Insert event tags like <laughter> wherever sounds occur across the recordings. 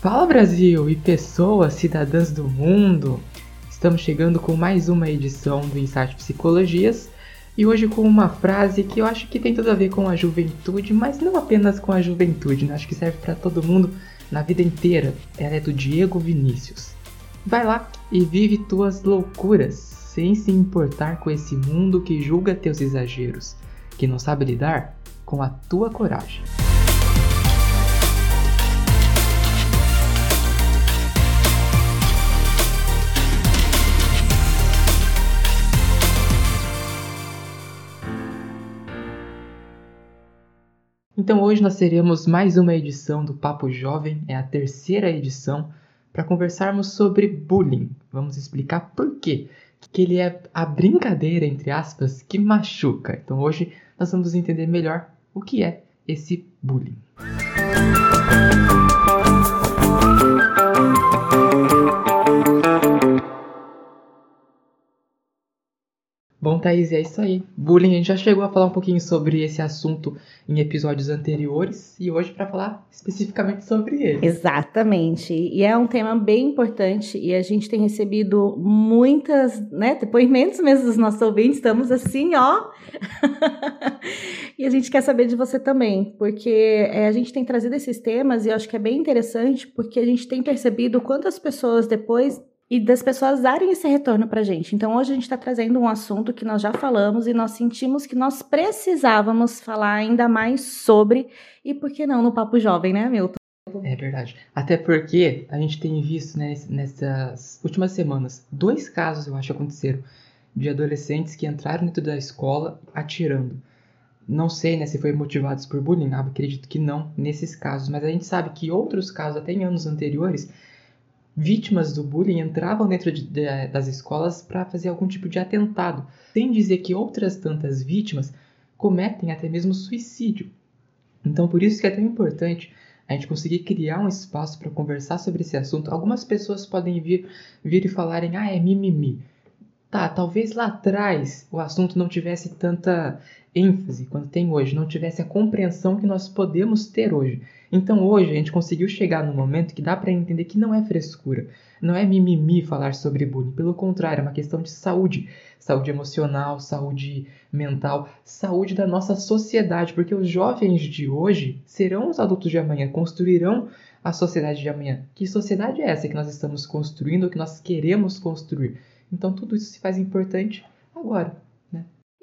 Fala Brasil e pessoas cidadãs do mundo! Estamos chegando com mais uma edição do Insight Psicologias e hoje com uma frase que eu acho que tem tudo a ver com a juventude, mas não apenas com a juventude, né? acho que serve para todo mundo na vida inteira. Ela é do Diego Vinícius. Vai lá e vive tuas loucuras, sem se importar com esse mundo que julga teus exageros, que não sabe lidar com a tua coragem. Então hoje nós teremos mais uma edição do Papo Jovem, é a terceira edição, para conversarmos sobre bullying. Vamos explicar por quê. Que ele é a brincadeira, entre aspas, que machuca. Então hoje nós vamos entender melhor o que é esse bullying. Thaís, é isso aí. Bullying, a gente já chegou a falar um pouquinho sobre esse assunto em episódios anteriores e hoje para falar especificamente sobre ele. Exatamente. E é um tema bem importante e a gente tem recebido muitas, né, depoimentos mesmo dos nossos ouvintes. Estamos assim, ó. <laughs> e a gente quer saber de você também, porque é, a gente tem trazido esses temas e eu acho que é bem interessante porque a gente tem percebido quantas pessoas depois e das pessoas darem esse retorno para a gente. Então, hoje a gente está trazendo um assunto que nós já falamos e nós sentimos que nós precisávamos falar ainda mais sobre, e por que não no Papo Jovem, né, Milton? É verdade. Até porque a gente tem visto né, nessas últimas semanas dois casos, eu acho, aconteceram de adolescentes que entraram dentro da escola atirando. Não sei né, se foi motivados por bullying, acredito que não nesses casos, mas a gente sabe que outros casos, até em anos anteriores, vítimas do bullying entravam dentro de, de, das escolas para fazer algum tipo de atentado, sem dizer que outras tantas vítimas cometem até mesmo suicídio. Então, por isso que é tão importante a gente conseguir criar um espaço para conversar sobre esse assunto. Algumas pessoas podem vir, vir e falarem, ah, é mimimi. Tá, talvez lá atrás o assunto não tivesse tanta ênfase quanto tem hoje, não tivesse a compreensão que nós podemos ter hoje. Então hoje a gente conseguiu chegar no momento que dá para entender que não é frescura, não é mimimi falar sobre bullying, pelo contrário, é uma questão de saúde, saúde emocional, saúde mental, saúde da nossa sociedade, porque os jovens de hoje serão os adultos de amanhã, construirão a sociedade de amanhã. Que sociedade é essa que nós estamos construindo, que nós queremos construir? Então tudo isso se faz importante agora.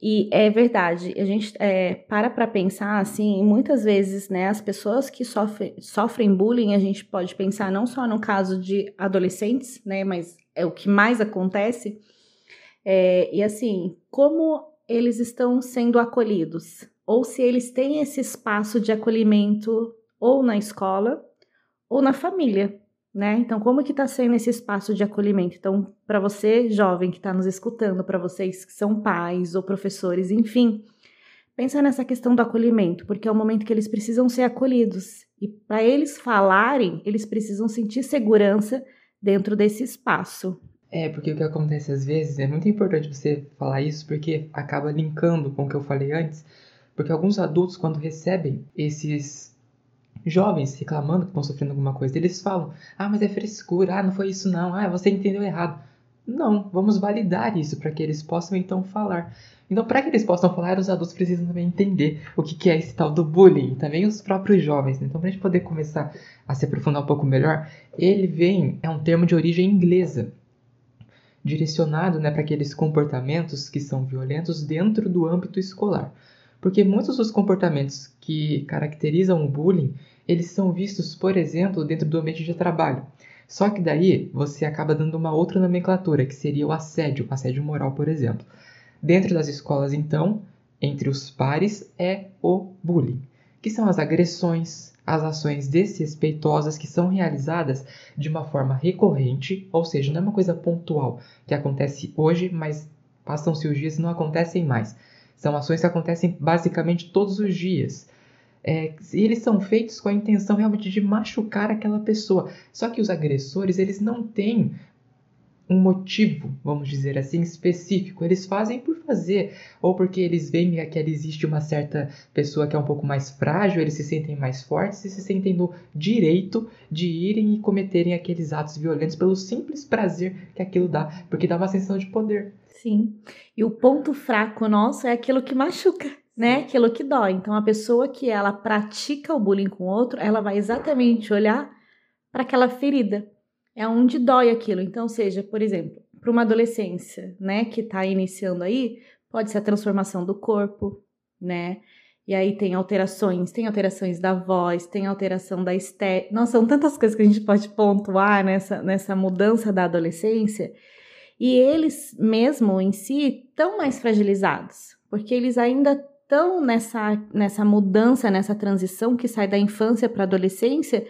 E é verdade, a gente é, para para pensar assim, muitas vezes, né, as pessoas que sofrem, sofrem bullying, a gente pode pensar não só no caso de adolescentes, né, mas é o que mais acontece. É, e assim, como eles estão sendo acolhidos, ou se eles têm esse espaço de acolhimento ou na escola ou na família, né? Então, como que está sendo esse espaço de acolhimento? Então, para você, jovem que está nos escutando, para vocês que são pais ou professores, enfim, pensa nessa questão do acolhimento, porque é o momento que eles precisam ser acolhidos. E para eles falarem, eles precisam sentir segurança dentro desse espaço. É, porque o que acontece às vezes é muito importante você falar isso, porque acaba linkando com o que eu falei antes, porque alguns adultos, quando recebem esses jovens reclamando que estão sofrendo alguma coisa, eles falam: ah, mas é frescura, ah, não foi isso não, ah, você entendeu errado. Não, vamos validar isso para que eles possam então falar. Então, para que eles possam falar, os adultos precisam também entender o que é esse tal do bullying, também os próprios jovens. Então, para a gente poder começar a se aprofundar um pouco melhor, ele vem, é um termo de origem inglesa, direcionado né, para aqueles comportamentos que são violentos dentro do âmbito escolar. Porque muitos dos comportamentos que caracterizam o bullying, eles são vistos, por exemplo, dentro do ambiente de trabalho. Só que daí você acaba dando uma outra nomenclatura, que seria o assédio, assédio moral, por exemplo. Dentro das escolas, então, entre os pares é o bullying, que são as agressões, as ações desrespeitosas que são realizadas de uma forma recorrente, ou seja, não é uma coisa pontual que acontece hoje, mas passam-se os dias e não acontecem mais. São ações que acontecem basicamente todos os dias. É, eles são feitos com a intenção realmente de machucar aquela pessoa. Só que os agressores, eles não têm um motivo, vamos dizer assim, específico. Eles fazem por fazer, ou porque eles veem que existe uma certa pessoa que é um pouco mais frágil, eles se sentem mais fortes e se sentem no direito de irem e cometerem aqueles atos violentos pelo simples prazer que aquilo dá, porque dá uma sensação de poder. Sim. E o ponto fraco nosso é aquilo que machuca, né? Aquilo que dói. Então a pessoa que ela pratica o bullying com o outro, ela vai exatamente olhar para aquela ferida é onde dói aquilo. Então, seja, por exemplo, para uma adolescência, né, que está iniciando aí, pode ser a transformação do corpo, né? E aí tem alterações, tem alterações da voz, tem alteração da estética. Nossa, são tantas coisas que a gente pode pontuar nessa, nessa mudança da adolescência. E eles mesmo em si estão mais fragilizados, porque eles ainda estão nessa, nessa mudança, nessa transição que sai da infância para a adolescência.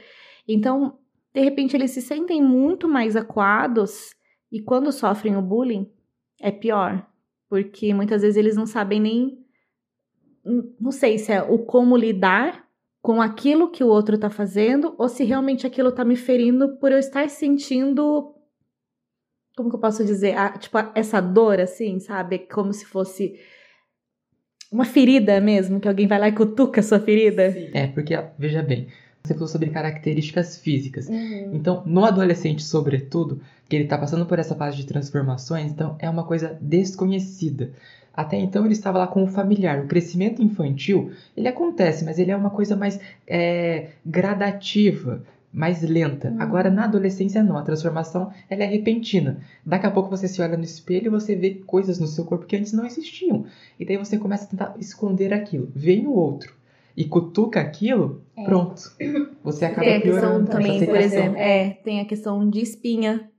Então, de repente eles se sentem muito mais acuados e quando sofrem o bullying é pior, porque muitas vezes eles não sabem nem não sei se é o como lidar com aquilo que o outro está fazendo ou se realmente aquilo está me ferindo por eu estar sentindo como que eu posso dizer, ah, tipo essa dor assim, sabe, como se fosse uma ferida mesmo, que alguém vai lá e cutuca a sua ferida. Sim. É, porque veja bem, você falou sobre características físicas. Uhum. Então, no adolescente, sobretudo, que ele está passando por essa fase de transformações, então é uma coisa desconhecida. Até então ele estava lá com o familiar. O crescimento infantil, ele acontece, mas ele é uma coisa mais é, gradativa, mais lenta. Uhum. Agora, na adolescência, não. A transformação ela é repentina. Daqui a pouco você se olha no espelho e você vê coisas no seu corpo que antes não existiam. E daí você começa a tentar esconder aquilo. Vem o outro e cutuca aquilo, é. pronto. Você acaba tem a piorando. Questão também, por exemplo, é, tem a questão de espinha.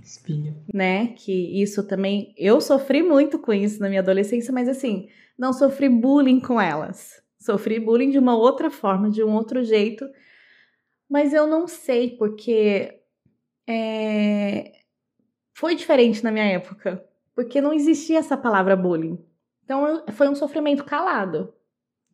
Espinha. Né? Que isso também. Eu sofri muito com isso na minha adolescência, mas assim, não sofri bullying com elas. Sofri bullying de uma outra forma, de um outro jeito. Mas eu não sei, porque é, foi diferente na minha época. Porque não existia essa palavra bullying. Então foi um sofrimento calado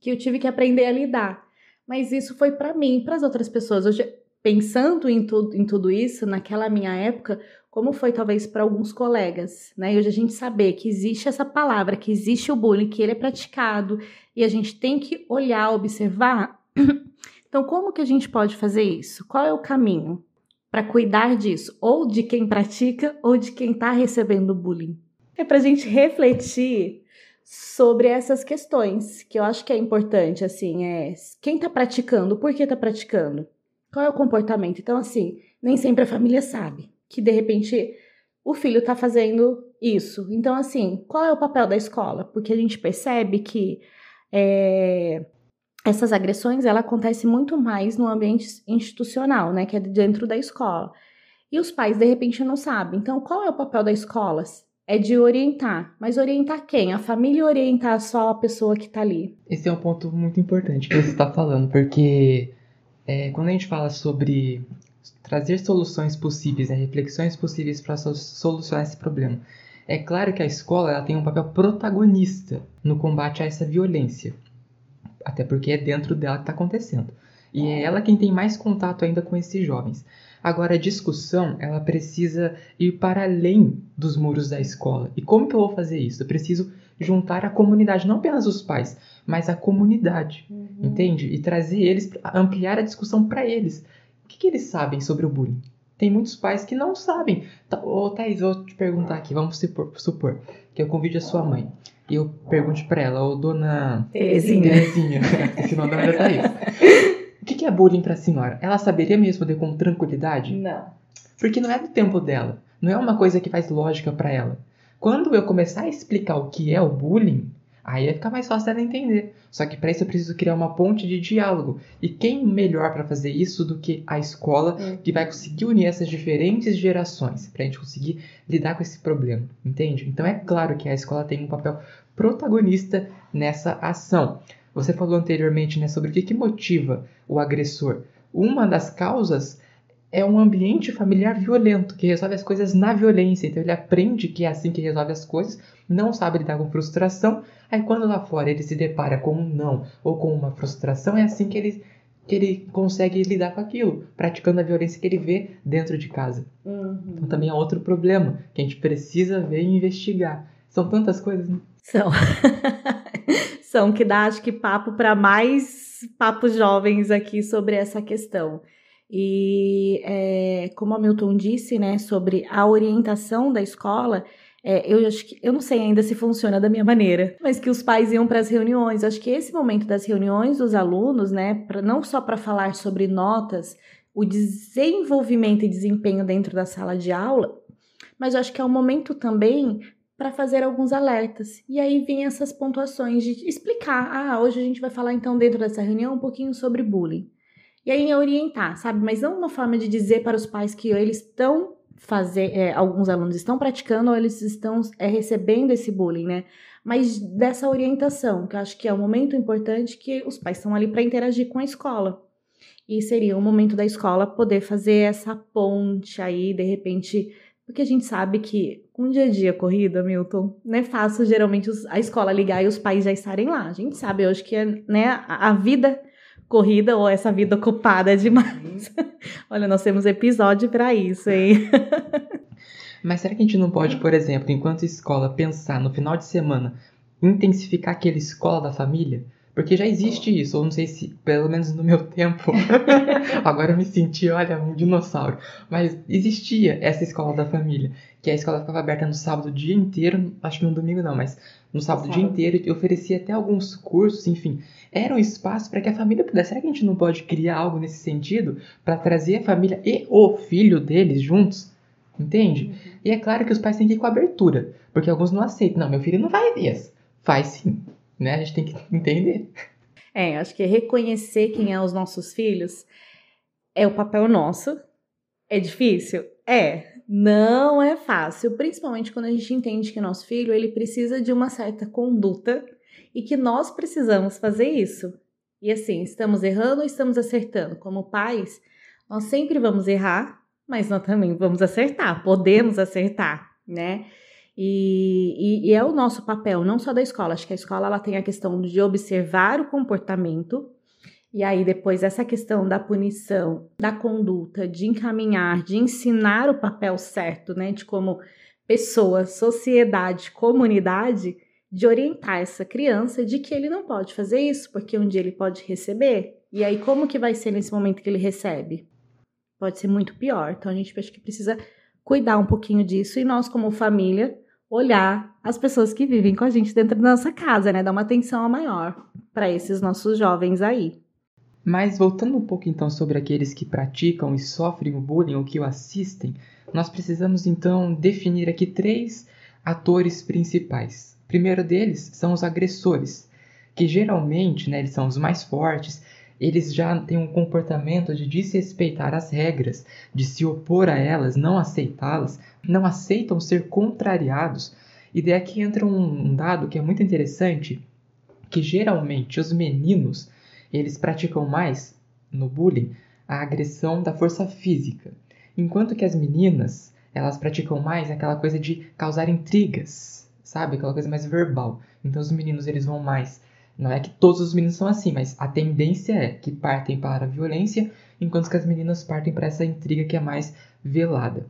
que eu tive que aprender a lidar. Mas isso foi para mim, para as outras pessoas. Hoje, pensando em, tudo, em tudo isso, naquela minha época, como foi talvez para alguns colegas, né? E hoje a gente saber que existe essa palavra, que existe o bullying, que ele é praticado e a gente tem que olhar, observar. <clears throat> Então, como que a gente pode fazer isso? Qual é o caminho para cuidar disso? Ou de quem pratica ou de quem está recebendo bullying? É para a gente refletir sobre essas questões, que eu acho que é importante, assim, é quem tá praticando, por que tá praticando, qual é o comportamento. Então, assim, nem sempre a família sabe que de repente o filho tá fazendo isso. Então, assim, qual é o papel da escola? Porque a gente percebe que é, essas agressões ela acontece muito mais no ambiente institucional, né, que é dentro da escola. E os pais de repente não sabem. Então, qual é o papel da escola? é de orientar. Mas orientar quem? A família orientar só a pessoa que está ali? Esse é um ponto muito importante que você está falando, porque é, quando a gente fala sobre trazer soluções possíveis, né, reflexões possíveis para solucionar esse problema, é claro que a escola ela tem um papel protagonista no combate a essa violência, até porque é dentro dela que está acontecendo. E é ela quem tem mais contato ainda com esses jovens. Agora, a discussão, ela precisa ir para além dos muros da escola. E como que eu vou fazer isso? Eu preciso juntar a comunidade, não apenas os pais, mas a comunidade, uhum. entende? E trazer eles, ampliar a discussão para eles. O que, que, eles sabem sobre o bullying? Tem muitos pais que não sabem. Tá, ô, Thaís, vou te perguntar aqui, vamos supor, supor que eu convide a sua mãe. E eu pergunte para ela, ô dona Terezinha. Terezinha, <laughs> esse nome é Thaís. O que é bullying para a senhora? Ela saberia me responder com tranquilidade? Não. Porque não é do tempo dela. Não é uma coisa que faz lógica para ela. Quando eu começar a explicar o que é o bullying, aí vai ficar mais fácil dela entender. Só que para isso eu preciso criar uma ponte de diálogo. E quem melhor para fazer isso do que a escola, hum. que vai conseguir unir essas diferentes gerações, para a gente conseguir lidar com esse problema, entende? Então é claro que a escola tem um papel protagonista nessa ação. Você falou anteriormente né, sobre o que, que motiva o agressor. Uma das causas é um ambiente familiar violento, que resolve as coisas na violência. Então ele aprende que é assim que resolve as coisas, não sabe lidar com frustração. Aí quando lá fora ele se depara com um não ou com uma frustração, é assim que ele que ele consegue lidar com aquilo, praticando a violência que ele vê dentro de casa. Uhum. Então também é outro problema que a gente precisa ver e investigar. São tantas coisas, né? São. <laughs> São que dá, acho que, papo para mais papos jovens aqui sobre essa questão. E é, como a Milton disse, né, sobre a orientação da escola, é, eu acho que eu não sei ainda se funciona da minha maneira, mas que os pais iam para as reuniões. Eu acho que esse momento das reuniões dos alunos, né, pra, não só para falar sobre notas, o desenvolvimento e desempenho dentro da sala de aula, mas acho que é um momento também para fazer alguns alertas. E aí vem essas pontuações de explicar. Ah, hoje a gente vai falar então dentro dessa reunião um pouquinho sobre bullying. E aí orientar, sabe? Mas não uma forma de dizer para os pais que eles estão fazer, é, alguns alunos estão praticando ou eles estão é, recebendo esse bullying, né? Mas dessa orientação, que eu acho que é um momento importante que os pais estão ali para interagir com a escola. E seria o um momento da escola poder fazer essa ponte aí, de repente, porque a gente sabe que um dia a dia corrida, Milton, não é fácil geralmente a escola ligar e os pais já estarem lá. A gente sabe hoje que é, né, a vida corrida ou essa vida ocupada é demais. <laughs> Olha, nós temos episódio para isso, hein? <laughs> Mas será que a gente não pode, por exemplo, enquanto escola, pensar no final de semana, intensificar aquele escola da família? Porque já existe isso, ou não sei se, pelo menos no meu tempo, <laughs> agora eu me senti, olha, um dinossauro. Mas existia essa escola da família, que a escola ficava aberta no sábado o dia inteiro, acho que no domingo não, mas no sábado o dia inteiro, e oferecia até alguns cursos, enfim. Era um espaço para que a família pudesse. Será que a gente não pode criar algo nesse sentido para trazer a família e o filho deles juntos? Entende? Uhum. E é claro que os pais têm que ir com abertura, porque alguns não aceitam. Não, meu filho não vai ver. Faz sim né? A gente tem que entender. É, acho que reconhecer quem é os nossos filhos é o papel nosso. É difícil? É. Não é fácil, principalmente quando a gente entende que nosso filho ele precisa de uma certa conduta e que nós precisamos fazer isso. E assim, estamos errando ou estamos acertando? Como pais, nós sempre vamos errar, mas nós também vamos acertar, podemos acertar, né? E, e, e, é o nosso papel, não só da escola. Acho que a escola ela tem a questão de observar o comportamento, e aí depois essa questão da punição, da conduta, de encaminhar, de ensinar o papel certo, né? De como pessoa, sociedade, comunidade, de orientar essa criança de que ele não pode fazer isso, porque um dia ele pode receber. E aí, como que vai ser nesse momento que ele recebe? Pode ser muito pior. Então a gente acho que precisa cuidar um pouquinho disso e nós, como família, olhar as pessoas que vivem com a gente dentro da nossa casa, né? Dar uma atenção maior para esses nossos jovens aí. Mas voltando um pouco então sobre aqueles que praticam e sofrem o bullying ou que o assistem, nós precisamos então definir aqui três atores principais. Primeiro deles são os agressores, que geralmente, né, eles são os mais fortes, eles já têm um comportamento de desrespeitar as regras, de se opor a elas, não aceitá-las, não aceitam ser contrariados. E daí aqui entra um dado que é muito interessante, que geralmente os meninos, eles praticam mais no bullying a agressão da força física, enquanto que as meninas, elas praticam mais aquela coisa de causar intrigas, sabe? Aquela coisa mais verbal. Então os meninos eles vão mais não é que todos os meninos são assim, mas a tendência é que partem para a violência, enquanto que as meninas partem para essa intriga que é mais velada.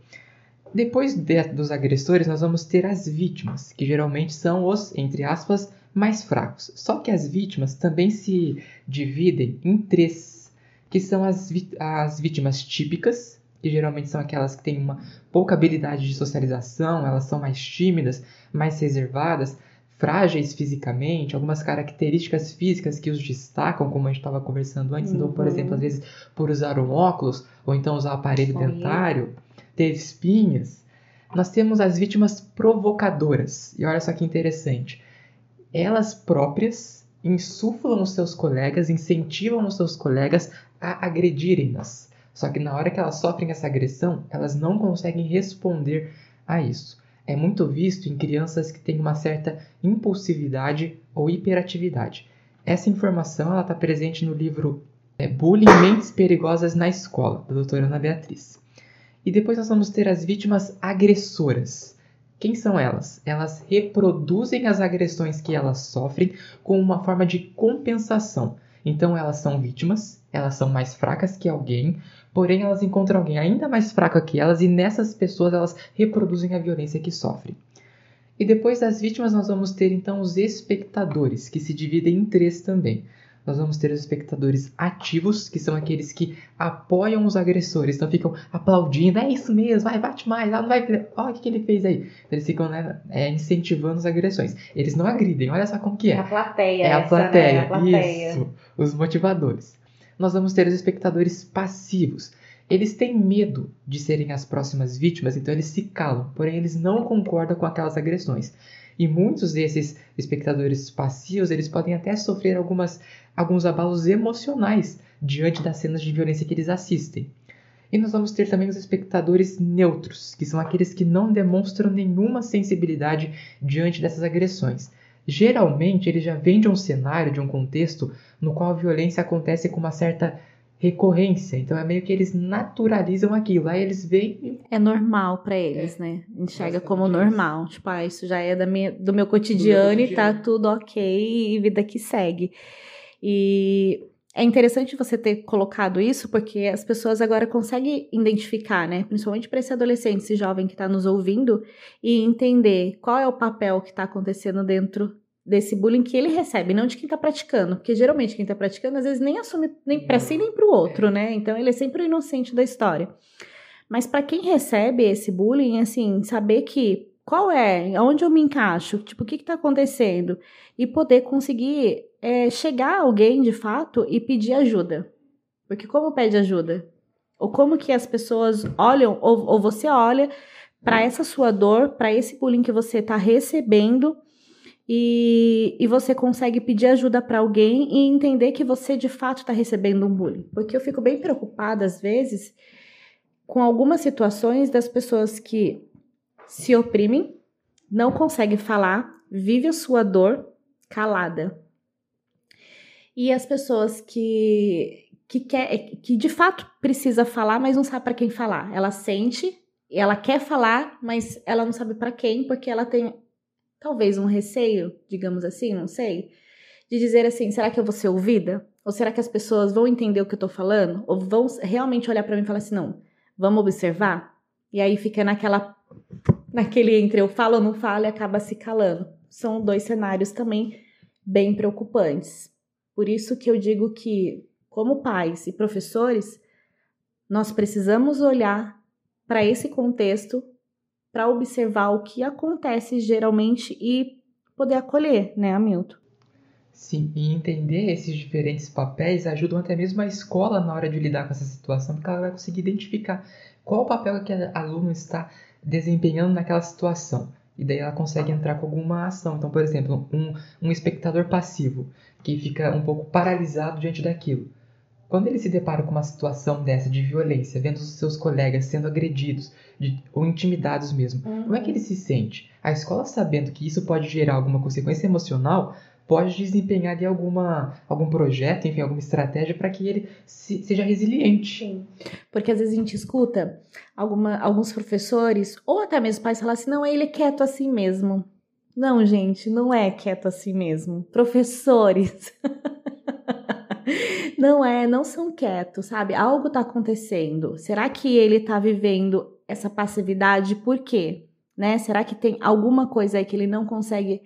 Depois de, dos agressores, nós vamos ter as vítimas, que geralmente são os, entre aspas, mais fracos. Só que as vítimas também se dividem em três, que são as, as vítimas típicas, que geralmente são aquelas que têm uma pouca habilidade de socialização, elas são mais tímidas, mais reservadas, frágeis fisicamente, algumas características físicas que os destacam, como a gente estava conversando antes. Uhum. Então, por exemplo, às vezes por usar um óculos ou então usar aparelho dentário, ter espinhas. Nós temos as vítimas provocadoras. E olha só que interessante. Elas próprias insuflam os seus colegas, incentivam os seus colegas a agredirem-nas. Só que na hora que elas sofrem essa agressão, elas não conseguem responder a isso é muito visto em crianças que têm uma certa impulsividade ou hiperatividade. Essa informação está presente no livro é, Bullying Mentes Perigosas na Escola, da doutora Ana Beatriz. E depois nós vamos ter as vítimas agressoras. Quem são elas? Elas reproduzem as agressões que elas sofrem com uma forma de compensação. Então elas são vítimas, elas são mais fracas que alguém, porém elas encontram alguém ainda mais fraco que elas e nessas pessoas elas reproduzem a violência que sofrem. E depois das vítimas nós vamos ter então os espectadores, que se dividem em três também nós vamos ter os espectadores ativos, que são aqueles que apoiam os agressores, então ficam aplaudindo, é isso mesmo, vai, bate mais, não vai, olha o que, que ele fez aí. Eles ficam né, é, incentivando as agressões. Eles não agridem, olha só como que é. A plateia. É a essa, plateia, né? a plateia. isso, os motivadores. Nós vamos ter os espectadores passivos. Eles têm medo de serem as próximas vítimas, então eles se calam, porém eles não concordam com aquelas agressões. E muitos desses espectadores passivos, eles podem até sofrer algumas, alguns abalos emocionais diante das cenas de violência que eles assistem. E nós vamos ter também os espectadores neutros, que são aqueles que não demonstram nenhuma sensibilidade diante dessas agressões. Geralmente, eles já vêm de um cenário, de um contexto no qual a violência acontece com uma certa recorrência. Então é meio que eles naturalizam aquilo. Aí eles veem. É normal para eles, é. né? Enxerga como normal. Tipo, ah, isso já é da minha, do meu cotidiano, do meu cotidiano e tá tudo ok e vida que segue. E é interessante você ter colocado isso, porque as pessoas agora conseguem identificar, né? Principalmente para esse adolescente, esse jovem que está nos ouvindo, e entender qual é o papel que está acontecendo dentro desse bullying que ele recebe, não de quem tá praticando, porque geralmente quem tá praticando às vezes nem assume nem para si nem para o outro, né? Então ele é sempre o inocente da história. Mas para quem recebe esse bullying, assim, saber que qual é, onde eu me encaixo, tipo, o que está acontecendo e poder conseguir é, chegar alguém de fato e pedir ajuda. Porque como pede ajuda? Ou como que as pessoas olham, ou, ou você olha para essa sua dor, para esse bullying que você está recebendo e, e você consegue pedir ajuda para alguém e entender que você de fato está recebendo um bullying. Porque eu fico bem preocupada, às vezes, com algumas situações das pessoas que se oprimem, não conseguem falar, vive a sua dor calada. E as pessoas que, que, quer, que de fato precisa falar, mas não sabe para quem falar. Ela sente, ela quer falar, mas ela não sabe para quem, porque ela tem talvez um receio, digamos assim, não sei, de dizer assim: será que eu vou ser ouvida? Ou será que as pessoas vão entender o que eu tô falando? Ou vão realmente olhar para mim e falar assim: não, vamos observar? E aí fica naquela, naquele entre eu falo ou não falo e acaba se calando. São dois cenários também bem preocupantes. Por isso que eu digo que, como pais e professores, nós precisamos olhar para esse contexto para observar o que acontece geralmente e poder acolher, né, Hamilton? Sim, e entender esses diferentes papéis ajudam até mesmo a escola na hora de lidar com essa situação, porque ela vai conseguir identificar qual o papel que a aluno está desempenhando naquela situação. E daí ela consegue entrar com alguma ação. Então, por exemplo, um, um espectador passivo, que fica um pouco paralisado diante daquilo. Quando ele se depara com uma situação dessa de violência, vendo os seus colegas sendo agredidos de, ou intimidados mesmo, uhum. como é que ele se sente? A escola, sabendo que isso pode gerar alguma consequência emocional, pode desempenhar de alguma, algum projeto, enfim, alguma estratégia para que ele se, seja resiliente. Sim. Porque às vezes a gente escuta alguma, alguns professores, ou até mesmo pais, falar assim: não, ele é quieto assim mesmo. Não, gente, não é quieto assim mesmo. Professores. <laughs> não é, não são quietos, sabe? Algo tá acontecendo. Será que ele tá vivendo essa passividade por quê? Né? Será que tem alguma coisa aí que ele não consegue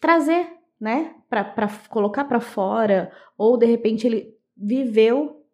trazer, né? Para colocar para fora? Ou de repente ele viveu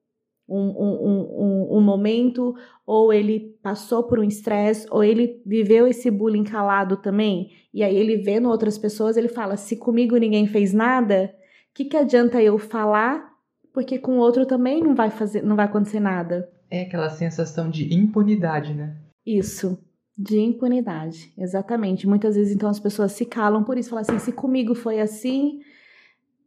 um, um, um, um, momento, ou ele passou por um estresse, ou ele viveu esse bullying calado também, e aí ele vendo outras pessoas, ele fala: se comigo ninguém fez nada, o que, que adianta eu falar? Porque com o outro também não vai fazer, não vai acontecer nada. É aquela sensação de impunidade, né? Isso, de impunidade, exatamente. Muitas vezes então as pessoas se calam por isso, falam assim: se comigo foi assim,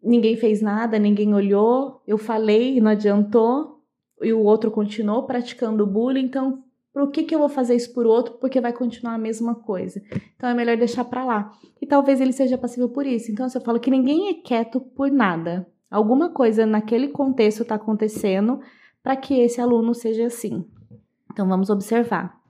ninguém fez nada, ninguém olhou, eu falei e não adiantou, e o outro continuou praticando bullying, então por que, que eu vou fazer isso por outro? Porque vai continuar a mesma coisa. Então é melhor deixar para lá. E talvez ele seja passível por isso. Então eu falo que ninguém é quieto por nada. Alguma coisa naquele contexto está acontecendo para que esse aluno seja assim. Então vamos observar.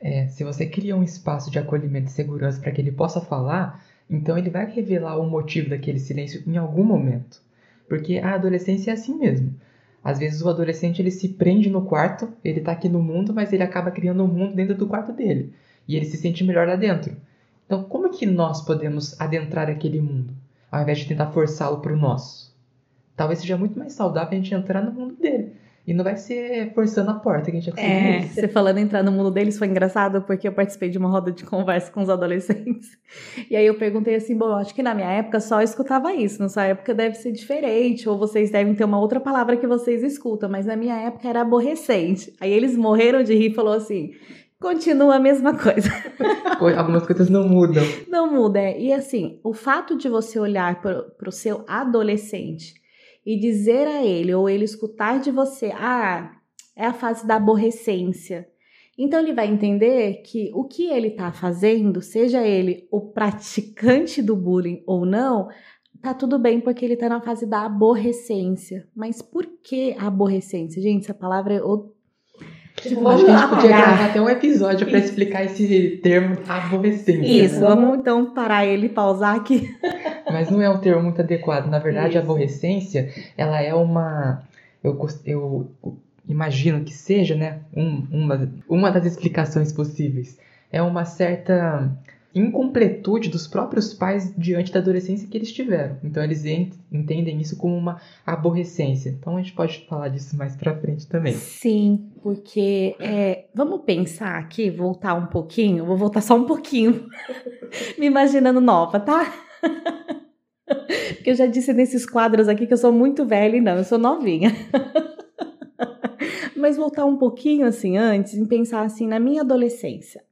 É, se você cria um espaço de acolhimento e segurança para que ele possa falar, então ele vai revelar o motivo daquele silêncio em algum momento. Porque a adolescência é assim mesmo. Às vezes o adolescente ele se prende no quarto, ele tá aqui no mundo, mas ele acaba criando um mundo dentro do quarto dele. E ele se sente melhor lá dentro. Então, como que nós podemos adentrar aquele mundo, ao invés de tentar forçá-lo para o nosso? Talvez seja muito mais saudável a gente entrar no mundo dele. E não vai ser forçando a porta que a gente vai É, você falando entrar no mundo deles foi engraçado porque eu participei de uma roda de conversa com os adolescentes. E aí eu perguntei assim, bom, acho que na minha época só escutava isso, na sua época deve ser diferente, ou vocês devem ter uma outra palavra que vocês escutam, mas na minha época era aborrecente. Aí eles morreram de rir e falou assim, continua a mesma coisa. <laughs> Algumas coisas não mudam. Não muda, é. E assim, o fato de você olhar para o seu adolescente e dizer a ele, ou ele escutar de você, ah, é a fase da aborrecência. Então ele vai entender que o que ele está fazendo, seja ele o praticante do bullying ou não, tá tudo bem porque ele está na fase da aborrecência. Mas por que aborrecência? Gente, essa palavra é Tipo, acho que a gente podia gravar até um episódio para explicar esse termo aborrecência. Isso, né? vamos então parar ele e pausar aqui. <laughs> Mas não é um termo muito adequado. Na verdade, Isso. a aborrecência, ela é uma. Eu, eu imagino que seja, né? Um, uma, uma das explicações possíveis. É uma certa incompletude dos próprios pais diante da adolescência que eles tiveram. Então eles entendem isso como uma aborrecência. Então a gente pode falar disso mais pra frente também. Sim, porque é, vamos pensar aqui, voltar um pouquinho, vou voltar só um pouquinho, <laughs> me imaginando nova, tá? <laughs> Porque eu já disse nesses quadros aqui que eu sou muito velha e não, eu sou novinha. <laughs> Mas voltar um pouquinho assim antes, em pensar assim na minha adolescência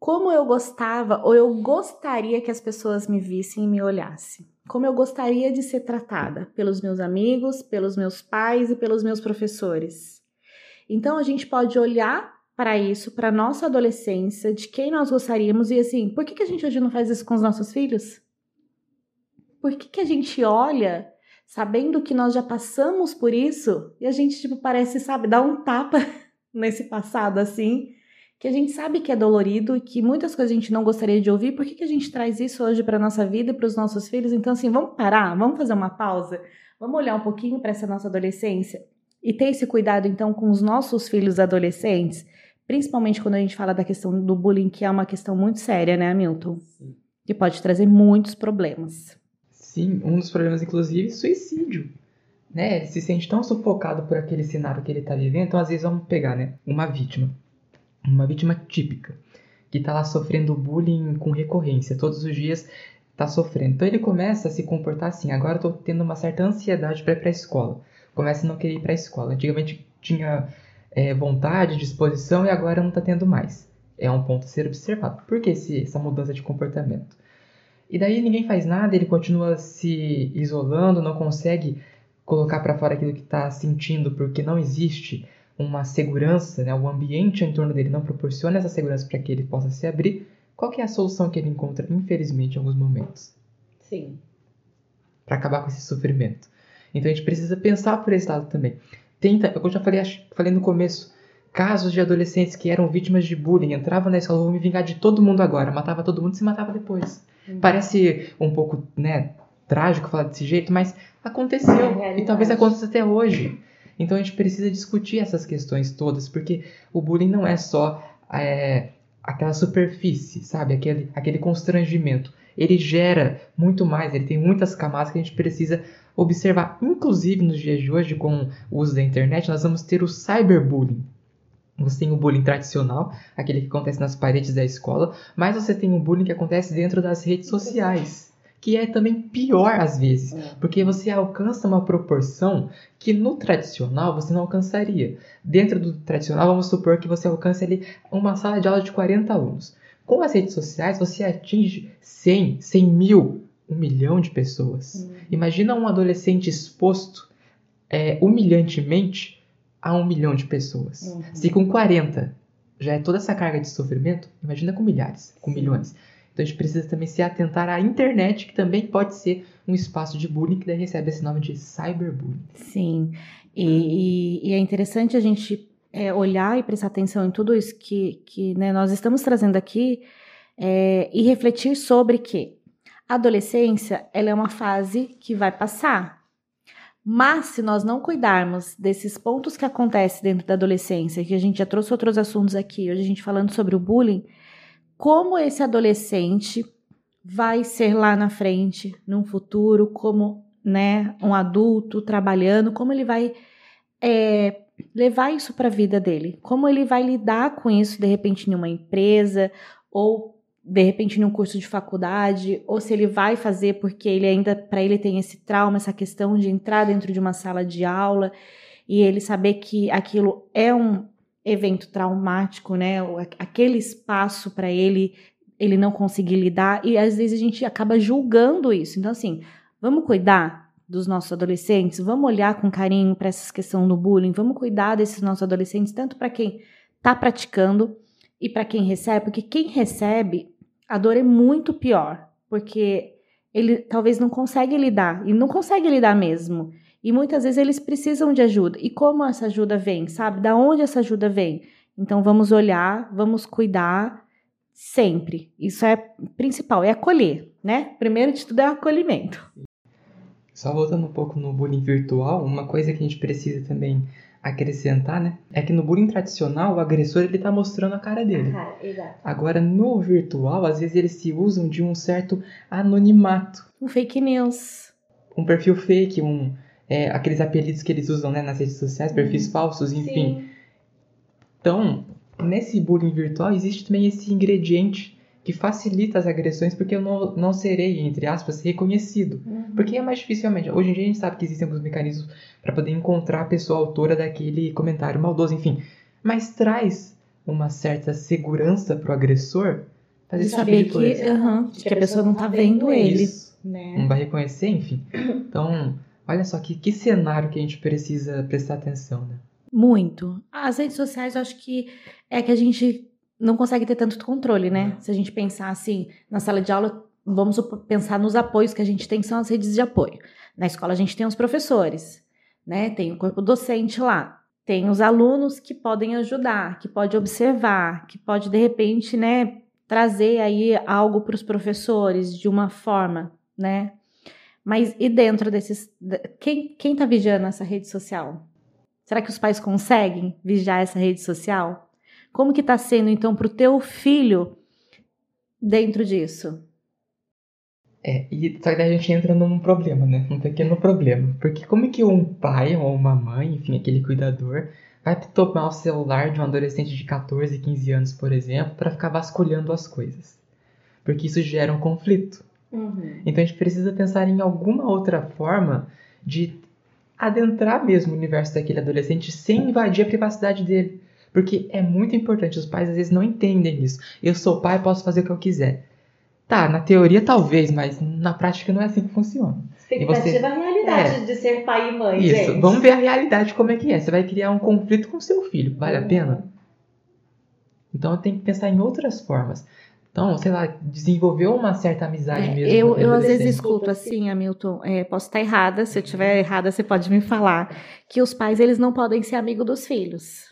como eu gostava ou eu gostaria que as pessoas me vissem e me olhassem. Como eu gostaria de ser tratada pelos meus amigos, pelos meus pais e pelos meus professores. Então a gente pode olhar para isso, para nossa adolescência, de quem nós gostaríamos e assim, por que, que a gente hoje não faz isso com os nossos filhos? Por que, que a gente olha sabendo que nós já passamos por isso e a gente tipo parece, sabe, dar um tapa <laughs> nesse passado assim que a gente sabe que é dolorido e que muitas coisas a gente não gostaria de ouvir, por que, que a gente traz isso hoje para nossa vida e para os nossos filhos? Então, assim, vamos parar, vamos fazer uma pausa, vamos olhar um pouquinho para essa nossa adolescência e ter esse cuidado, então, com os nossos filhos adolescentes, principalmente quando a gente fala da questão do bullying, que é uma questão muito séria, né, Hamilton? Sim. Que pode trazer muitos problemas. Sim, um dos problemas, inclusive, suicídio. Né? Ele se sente tão sufocado por aquele cenário que ele está vivendo, então às vezes vamos pegar, né, uma vítima uma vítima típica, que está lá sofrendo bullying com recorrência, todos os dias está sofrendo. Então ele começa a se comportar assim, agora estou tendo uma certa ansiedade para ir para a escola. Começa a não querer ir para a escola. Antigamente tinha é, vontade, disposição e agora não está tendo mais. É um ponto a ser observado. Por que esse, essa mudança de comportamento? E daí ninguém faz nada, ele continua se isolando, não consegue colocar para fora aquilo que está sentindo porque não existe uma segurança, né, o ambiente em torno dele não proporciona essa segurança para que ele possa se abrir, qual é a solução que ele encontra, infelizmente, em alguns momentos? Sim. Para acabar com esse sofrimento. Então a gente precisa pensar por esse lado também. Tenta, eu já falei, falei no começo, casos de adolescentes que eram vítimas de bullying, entravam na escola, vou me vingar de todo mundo agora, matava todo mundo e se matava depois. Uhum. Parece um pouco, né, trágico falar desse jeito, mas aconteceu é e talvez aconteça até hoje. Então a gente precisa discutir essas questões todas, porque o bullying não é só é, aquela superfície, sabe? Aquele, aquele constrangimento. Ele gera muito mais, ele tem muitas camadas que a gente precisa observar. Inclusive nos dias de hoje, com o uso da internet, nós vamos ter o cyberbullying. Você tem o bullying tradicional, aquele que acontece nas paredes da escola, mas você tem o bullying que acontece dentro das redes sociais que é também pior às vezes, é. porque você alcança uma proporção que no tradicional você não alcançaria. Dentro do tradicional, vamos supor que você alcance ali uma sala de aula de 40 alunos. Com as redes sociais, você atinge 100, 100 mil, um milhão de pessoas. Uhum. Imagina um adolescente exposto é, humilhantemente a um milhão de pessoas. Uhum. Se com 40 já é toda essa carga de sofrimento, imagina com milhares, com milhões. Então a gente precisa também se atentar à internet, que também pode ser um espaço de bullying, que daí recebe esse nome de cyberbullying. Sim, e, e é interessante a gente é, olhar e prestar atenção em tudo isso que, que né, nós estamos trazendo aqui é, e refletir sobre que a adolescência ela é uma fase que vai passar. Mas se nós não cuidarmos desses pontos que acontecem dentro da adolescência, que a gente já trouxe outros assuntos aqui, hoje a gente falando sobre o bullying, como esse adolescente vai ser lá na frente, num futuro, como né, um adulto trabalhando, como ele vai é, levar isso para a vida dele, como ele vai lidar com isso de repente em uma empresa ou de repente num curso de faculdade, ou se ele vai fazer porque ele ainda para ele tem esse trauma, essa questão de entrar dentro de uma sala de aula e ele saber que aquilo é um evento traumático, né? Aquele espaço para ele ele não conseguir lidar e às vezes a gente acaba julgando isso. Então assim, vamos cuidar dos nossos adolescentes, vamos olhar com carinho para essa questão do bullying, vamos cuidar desses nossos adolescentes tanto para quem está praticando e para quem recebe, porque quem recebe a dor é muito pior, porque ele talvez não consegue lidar, e não consegue lidar mesmo. E muitas vezes eles precisam de ajuda. E como essa ajuda vem, sabe? Da onde essa ajuda vem? Então vamos olhar, vamos cuidar sempre. Isso é principal, é acolher, né? Primeiro de tudo é acolhimento. Só voltando um pouco no bullying virtual, uma coisa que a gente precisa também acrescentar, né? É que no bullying tradicional, o agressor ele tá mostrando a cara dele. Cara, exato. Agora, no virtual, às vezes eles se usam de um certo anonimato. Um fake news. Um perfil fake, um, é, aqueles apelidos que eles usam né, nas redes sociais, perfis uhum. falsos, enfim. Sim. Então, nesse bullying virtual existe também esse ingrediente que facilita as agressões porque eu não, não serei, entre aspas, reconhecido. Uhum. Porque é mais dificilmente. Hoje em dia a gente sabe que existem alguns mecanismos para poder encontrar a pessoa autora daquele comentário maldoso, enfim. Mas traz uma certa segurança pro agressor fazer de saber tipo que, uhum, que, a pessoa não tá vendo ele. Isso. Né? Não vai reconhecer, enfim. Então, olha só que, que cenário que a gente precisa prestar atenção, né? Muito. As redes sociais, eu acho que é que a gente não consegue ter tanto controle, né? Se a gente pensar assim, na sala de aula, vamos pensar nos apoios que a gente tem, que são as redes de apoio. Na escola a gente tem os professores, né? Tem o corpo docente lá, tem os alunos que podem ajudar, que pode observar, que pode de repente, né, trazer aí algo para os professores de uma forma, né? Mas e dentro desses, quem quem está vigiando essa rede social? Será que os pais conseguem vigiar essa rede social? Como que está sendo então para o teu filho dentro disso? É, e só que a gente entra num problema, né? Um pequeno problema. Porque como é que um pai ou uma mãe, enfim, aquele cuidador, vai tomar o celular de um adolescente de 14, 15 anos, por exemplo, para ficar vasculhando as coisas? Porque isso gera um conflito. Uhum. Então a gente precisa pensar em alguma outra forma de adentrar mesmo o universo daquele adolescente sem invadir a privacidade dele. Porque é muito importante, os pais às vezes não entendem isso. Eu sou pai, posso fazer o que eu quiser. Tá, na teoria talvez, mas na prática não é assim que funciona. Expectativa você... a realidade é. de ser pai e mãe, Isso, gente. vamos ver a realidade como é que é. Você vai criar um conflito com seu filho, vale uhum. a pena? Então tem que pensar em outras formas. Então, sei lá, desenvolveu uma certa amizade é, mesmo. Eu, eu às vezes escuto assim, Hamilton, é, posso estar errada, se eu estiver errada, você pode me falar, que os pais eles não podem ser amigos dos filhos.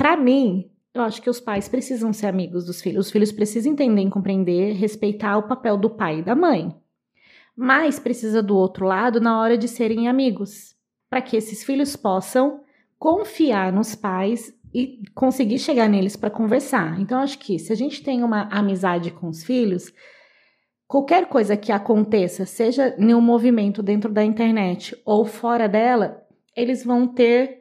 Para mim, eu acho que os pais precisam ser amigos dos filhos. Os filhos precisam entender, compreender, respeitar o papel do pai e da mãe. Mas precisa do outro lado na hora de serem amigos, para que esses filhos possam confiar nos pais e conseguir chegar neles para conversar. Então, acho que se a gente tem uma amizade com os filhos, qualquer coisa que aconteça, seja um movimento dentro da internet ou fora dela, eles vão ter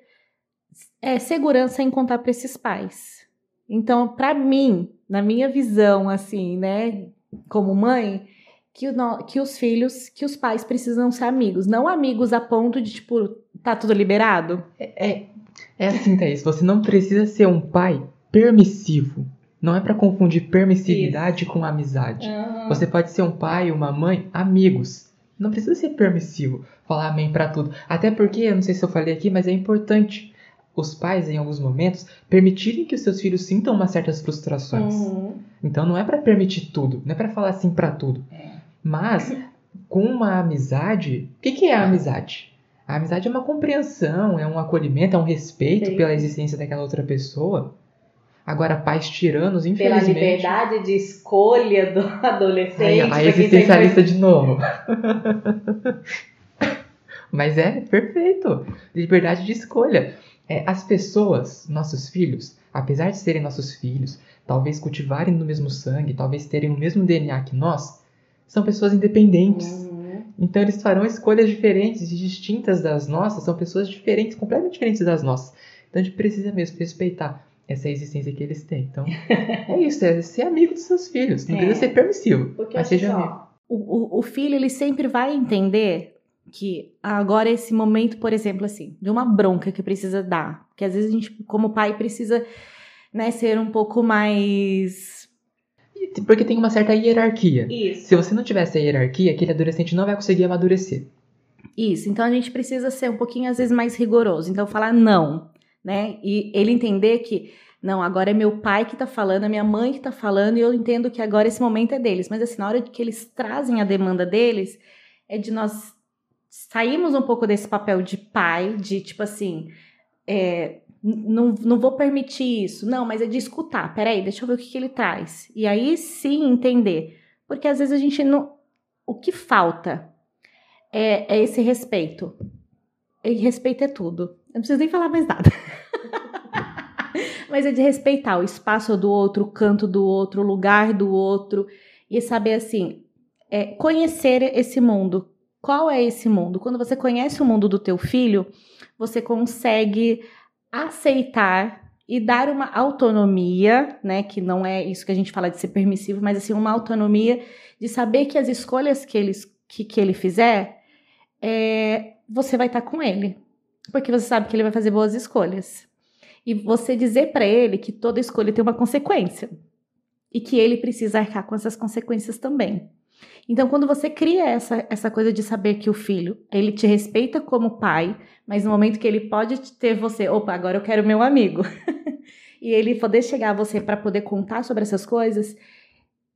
é segurança em contar para esses pais. Então, para mim, na minha visão, assim, né, como mãe, que, o, que os filhos, que os pais precisam ser amigos, não amigos a ponto de tipo tá tudo liberado. É, é, é assim, Thaís. Você não precisa ser um pai permissivo. Não é para confundir permissividade Isso. com amizade. Uhum. Você pode ser um pai, uma mãe, amigos. Não precisa ser permissivo, falar amém para tudo. Até porque, eu não sei se eu falei aqui, mas é importante os pais, em alguns momentos, permitirem que os seus filhos sintam umas certas frustrações. Uhum. Então não é para permitir tudo, não é para falar assim para tudo. É. Mas com uma amizade, o que, que, é a amizade? A amizade é uma compreensão, é um acolhimento, é um respeito Sim. pela existência daquela outra pessoa. Agora, pais tiranos, infelizmente... Pela liberdade de escolha do <laughs> adolescente. Aí, a existencialista de novo. <laughs> Mas é perfeito. Liberdade de escolha. É, as pessoas, nossos filhos, apesar de serem nossos filhos, talvez cultivarem no mesmo sangue, talvez terem o mesmo DNA que nós, são pessoas independentes. Uhum. Então eles farão escolhas diferentes e distintas das nossas, são pessoas diferentes, completamente diferentes das nossas. Então a gente precisa mesmo respeitar essa existência que eles têm. Então, <laughs> é isso, é ser amigo dos seus filhos. Não é. precisa ser permissivo, Porque mas seja amigo. O, o, o filho, ele sempre vai entender que agora esse momento, por exemplo, assim, de uma bronca que precisa dar. Que às vezes a gente, como pai, precisa né, ser um pouco mais. Porque tem uma certa hierarquia. Isso. Se você não tiver essa hierarquia, aquele adolescente não vai conseguir amadurecer. Isso. Então a gente precisa ser um pouquinho, às vezes, mais rigoroso. Então, falar não, né? E ele entender que. Não, agora é meu pai que tá falando, é minha mãe que tá falando, e eu entendo que agora esse momento é deles. Mas assim, na hora que eles trazem a demanda deles, é de nós saímos um pouco desse papel de pai, de tipo assim, é, não, não vou permitir isso. Não, mas é de escutar. Peraí, deixa eu ver o que, que ele traz. E aí sim entender. Porque às vezes a gente não. O que falta é, é esse respeito. E respeito é tudo. Eu não preciso nem falar mais nada. <laughs> mas é de respeitar o espaço do outro, o canto do outro, o lugar do outro. E saber assim, é, conhecer esse mundo, qual é esse mundo? Quando você conhece o mundo do teu filho, você consegue aceitar e dar uma autonomia, né, que não é isso que a gente fala de ser permissivo, mas assim uma autonomia de saber que as escolhas que ele, que, que ele fizer, é, você vai estar com ele, porque você sabe que ele vai fazer boas escolhas. E você dizer para ele que toda escolha tem uma consequência e que ele precisa arcar com essas consequências também. Então, quando você cria essa, essa coisa de saber que o filho, ele te respeita como pai, mas no momento que ele pode ter você, opa, agora eu quero meu amigo, <laughs> e ele poder chegar a você para poder contar sobre essas coisas,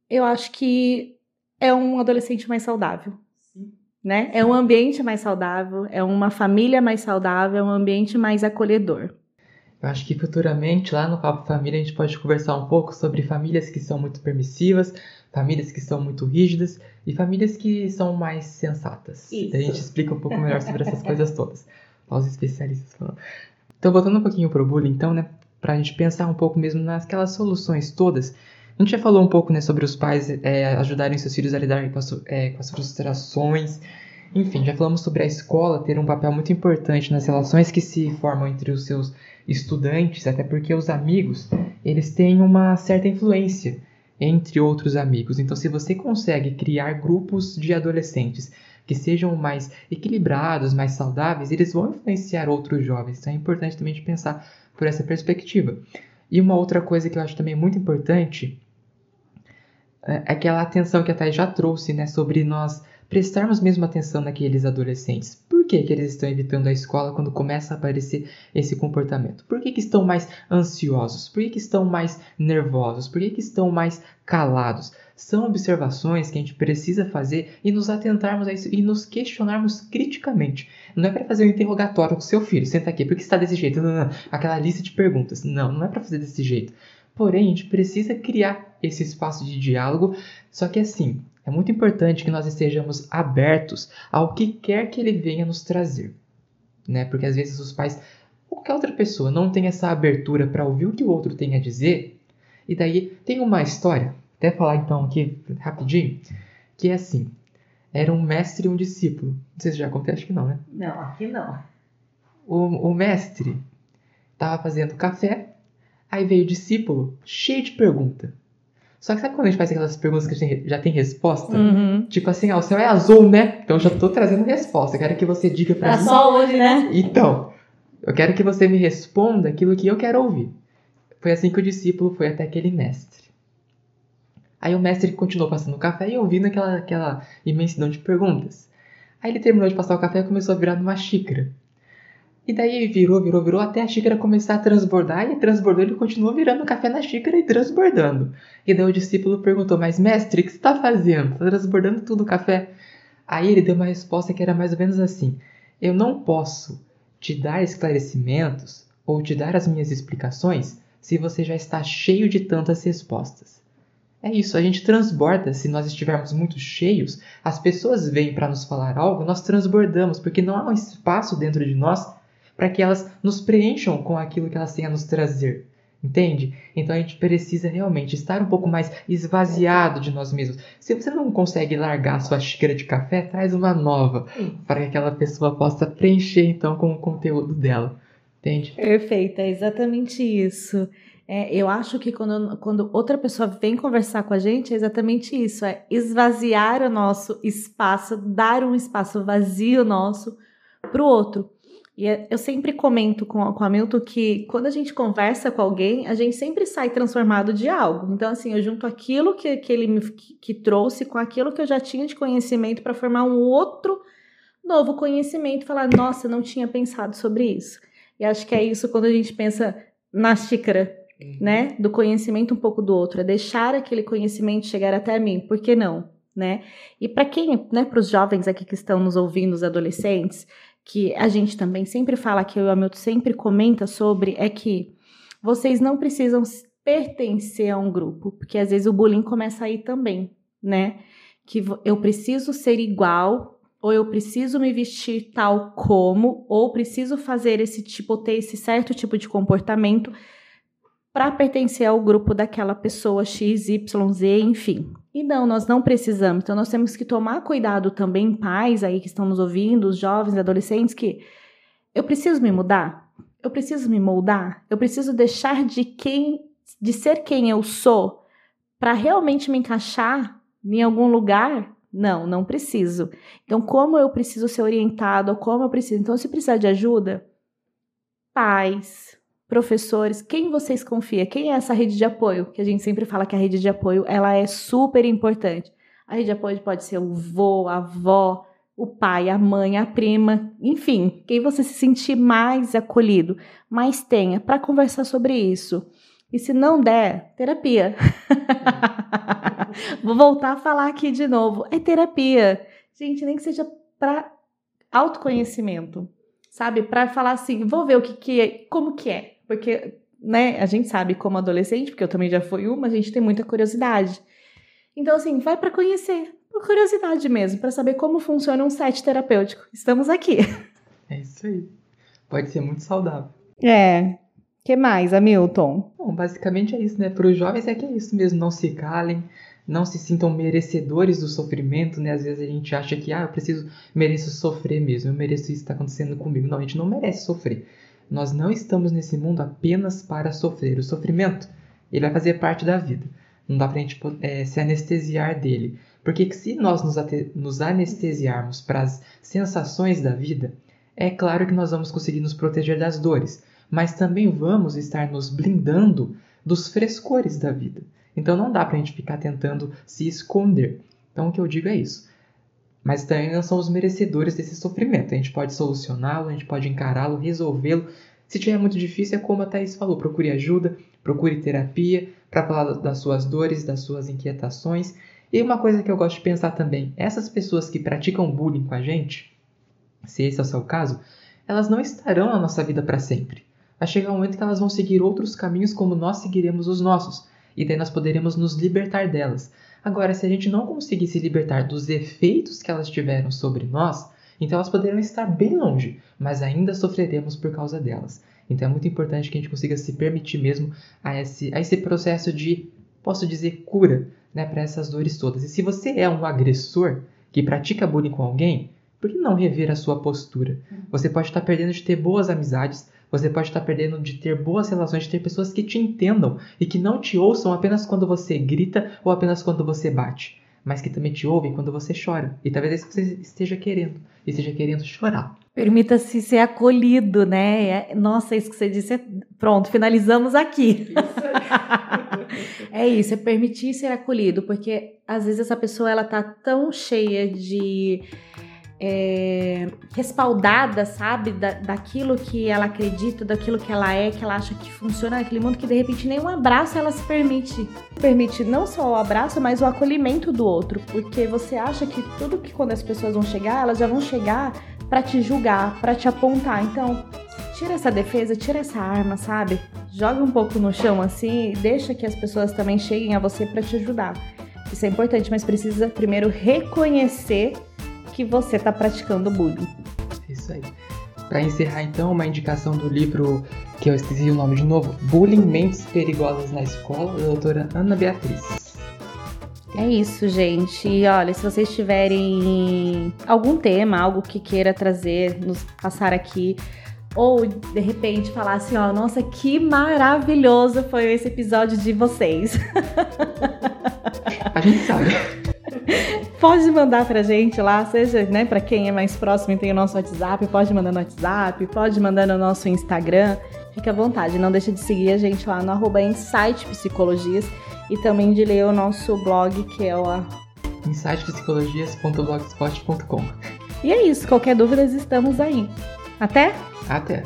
eu acho que é um adolescente mais saudável. Né? É um ambiente mais saudável, é uma família mais saudável, é um ambiente mais acolhedor. Eu acho que futuramente, lá no Papo Família, a gente pode conversar um pouco sobre famílias que são muito permissivas, famílias que são muito rígidas e famílias que são mais sensatas. Isso. A gente explica um pouco melhor sobre essas <laughs> coisas todas. Os especialistas falando. Então, voltando um pouquinho pro bullying, então, né, pra gente pensar um pouco mesmo naquelas soluções todas. A gente já falou um pouco, né, sobre os pais é, ajudarem seus filhos a lidar com as, é, com as frustrações. Enfim, já falamos sobre a escola ter um papel muito importante nas relações que se formam entre os seus estudantes, até porque os amigos, eles têm uma certa influência entre outros amigos. Então, se você consegue criar grupos de adolescentes que sejam mais equilibrados, mais saudáveis, eles vão influenciar outros jovens. Então, é importante também de pensar por essa perspectiva. E uma outra coisa que eu acho também muito importante é aquela atenção que a Thay já trouxe, né, sobre nós prestarmos mesmo atenção naqueles adolescentes. Por que, que eles estão evitando a escola quando começa a aparecer esse comportamento? Por que, que estão mais ansiosos? Por que, que estão mais nervosos? Por que, que estão mais calados? São observações que a gente precisa fazer e nos atentarmos a isso e nos questionarmos criticamente. Não é para fazer um interrogatório com seu filho, senta aqui, por que está desse jeito? Não, não, não. Aquela lista de perguntas. Não, não é para fazer desse jeito. Porém, a gente precisa criar esse espaço de diálogo, só que assim, é muito importante que nós estejamos abertos ao que quer que ele venha nos trazer, né? Porque às vezes os pais ou qualquer outra pessoa não tem essa abertura para ouvir o que o outro tem a dizer. E daí tem uma história, até falar então aqui rapidinho, que é assim: era um mestre e um discípulo. Não sei se já contei, acho que não, né? Não, aqui não. O, o mestre estava fazendo café, aí veio o discípulo cheio de pergunta. Só que sabe quando a gente faz aquelas perguntas que já tem resposta? Uhum. Tipo assim, ah, o céu é azul, né? Então eu já tô trazendo resposta. Eu quero que você diga pra, pra mim. só hoje, né? Então, eu quero que você me responda aquilo que eu quero ouvir. Foi assim que o discípulo foi até aquele mestre. Aí o mestre continuou passando o café e ouvindo aquela, aquela imensidão de perguntas. Aí ele terminou de passar o café e começou a virar numa xícara. E daí virou, virou, virou até a xícara começar a transbordar e transbordou, ele continuou virando café na xícara e transbordando. E daí o discípulo perguntou: Mas mestre, o que você está fazendo? Está transbordando tudo o café? Aí ele deu uma resposta que era mais ou menos assim: Eu não posso te dar esclarecimentos ou te dar as minhas explicações se você já está cheio de tantas respostas. É isso, a gente transborda. Se nós estivermos muito cheios, as pessoas vêm para nos falar algo, nós transbordamos, porque não há um espaço dentro de nós para que elas nos preencham com aquilo que elas têm a nos trazer. Entende? Então a gente precisa realmente estar um pouco mais esvaziado de nós mesmos. Se você não consegue largar sua xícara de café, traz uma nova para que aquela pessoa possa preencher então com o conteúdo dela. Entende? Perfeito, é exatamente isso. É, eu acho que quando, quando outra pessoa vem conversar com a gente, é exatamente isso: é esvaziar o nosso espaço, dar um espaço vazio nosso para o outro. E é, eu sempre comento com, com a Milton que quando a gente conversa com alguém, a gente sempre sai transformado de algo. Então, assim, eu junto aquilo que, que ele me que, que trouxe com aquilo que eu já tinha de conhecimento para formar um outro novo conhecimento. Falar, nossa, não tinha pensado sobre isso. E acho que é isso quando a gente pensa na xícara, uhum. né? Do conhecimento um pouco do outro. É deixar aquele conhecimento chegar até mim. Por que não? Né? E para quem, né, para os jovens aqui que estão nos ouvindo, os adolescentes, que a gente também sempre fala, que o Hamilton sempre comenta sobre, é que vocês não precisam pertencer a um grupo, porque às vezes o bullying começa aí também, né? Que eu preciso ser igual, ou eu preciso me vestir tal como, ou preciso fazer esse tipo, ter esse certo tipo de comportamento para pertencer ao grupo daquela pessoa X, Y, Z, enfim. E não, nós não precisamos. Então nós temos que tomar cuidado também, pais aí que estão nos ouvindo, os jovens, adolescentes, que eu preciso me mudar, eu preciso me moldar, eu preciso deixar de quem, de ser quem eu sou, para realmente me encaixar em algum lugar. Não, não preciso. Então, como eu preciso ser orientado, como eu preciso. Então, se precisar de ajuda, pais, professores, quem vocês confiam? Quem é essa rede de apoio? Que a gente sempre fala que a rede de apoio ela é super importante. A rede de apoio pode ser o vô, a avó, o pai, a mãe, a prima, enfim, quem você se sentir mais acolhido, mais tenha para conversar sobre isso. E se não der, terapia. <laughs> Vou voltar a falar aqui de novo. É terapia. Gente, nem que seja para autoconhecimento, sabe? Para falar assim, vou ver o que, que é, como que é. Porque, né, a gente sabe como adolescente, porque eu também já fui uma, a gente tem muita curiosidade. Então, assim, vai para conhecer, por curiosidade mesmo, para saber como funciona um set terapêutico. Estamos aqui. É isso aí. Pode ser muito saudável. É. que mais, Hamilton? Bom, basicamente é isso, né? Para os jovens é que é isso mesmo, não se calem, não se sintam merecedores do sofrimento, né? Às vezes a gente acha que, ah, eu preciso, mereço sofrer mesmo, eu mereço isso que está acontecendo comigo. Não, a gente não merece sofrer. Nós não estamos nesse mundo apenas para sofrer. O sofrimento, ele vai fazer parte da vida. Não dá para a gente é, se anestesiar dele. Porque se nós nos, nos anestesiarmos para as sensações da vida, é claro que nós vamos conseguir nos proteger das dores, mas também vamos estar nos blindando dos frescores da vida. Então não dá para a gente ficar tentando se esconder. Então o que eu digo é isso mas também não somos merecedores desse sofrimento. A gente pode solucioná-lo, a gente pode encará-lo, resolvê-lo. Se tiver muito difícil, é como a Thaís falou: procure ajuda, procure terapia para falar das suas dores, das suas inquietações. E uma coisa que eu gosto de pensar também: essas pessoas que praticam bullying com a gente, se esse é o seu caso, elas não estarão na nossa vida para sempre. Vai chegar um momento que elas vão seguir outros caminhos como nós seguiremos os nossos, e daí nós poderemos nos libertar delas. Agora, se a gente não conseguir se libertar dos efeitos que elas tiveram sobre nós, então elas poderão estar bem longe, mas ainda sofreremos por causa delas. Então é muito importante que a gente consiga se permitir mesmo a esse, a esse processo de, posso dizer, cura né, para essas dores todas. E se você é um agressor que pratica bullying com alguém, por que não rever a sua postura? Você pode estar perdendo de ter boas amizades, você pode estar perdendo de ter boas relações, de ter pessoas que te entendam e que não te ouçam apenas quando você grita ou apenas quando você bate, mas que também te ouvem quando você chora. E talvez é isso que você esteja querendo, e esteja querendo chorar. Permita-se ser acolhido, né? É, nossa, isso que você disse. É... Pronto, finalizamos aqui. Isso <laughs> é isso, é permitir ser acolhido, porque às vezes essa pessoa ela tá tão cheia de é, respaldada, sabe, da, daquilo que ela acredita, daquilo que ela é, que ela acha que funciona naquele mundo, que de repente nem um abraço ela se permite. Permite não só o abraço, mas o acolhimento do outro, porque você acha que tudo que quando as pessoas vão chegar, elas já vão chegar para te julgar, para te apontar. Então, tira essa defesa, tira essa arma, sabe? joga um pouco no chão assim e deixa que as pessoas também cheguem a você para te ajudar. Isso é importante, mas precisa primeiro reconhecer que você está praticando bullying. Isso aí. Para encerrar, então, uma indicação do livro que eu esqueci o nome de novo: Bullying Mentes Perigosas na Escola, da doutora Ana Beatriz. É isso, gente. E olha, se vocês tiverem algum tema, algo que queira trazer, nos passar aqui, ou de repente falar assim, ó, nossa, que maravilhoso foi esse episódio de vocês. <laughs> A gente sabe. <laughs> Pode mandar pra gente lá, seja, né, pra quem é mais próximo e tem o nosso WhatsApp, pode mandar no WhatsApp, pode mandar no nosso Instagram. Fique à vontade, não deixa de seguir a gente lá no arroba Insight Psicologias e também de ler o nosso blog, que é o insightpsicologias.blogspot.com. E é isso, qualquer dúvida estamos aí. Até? Até!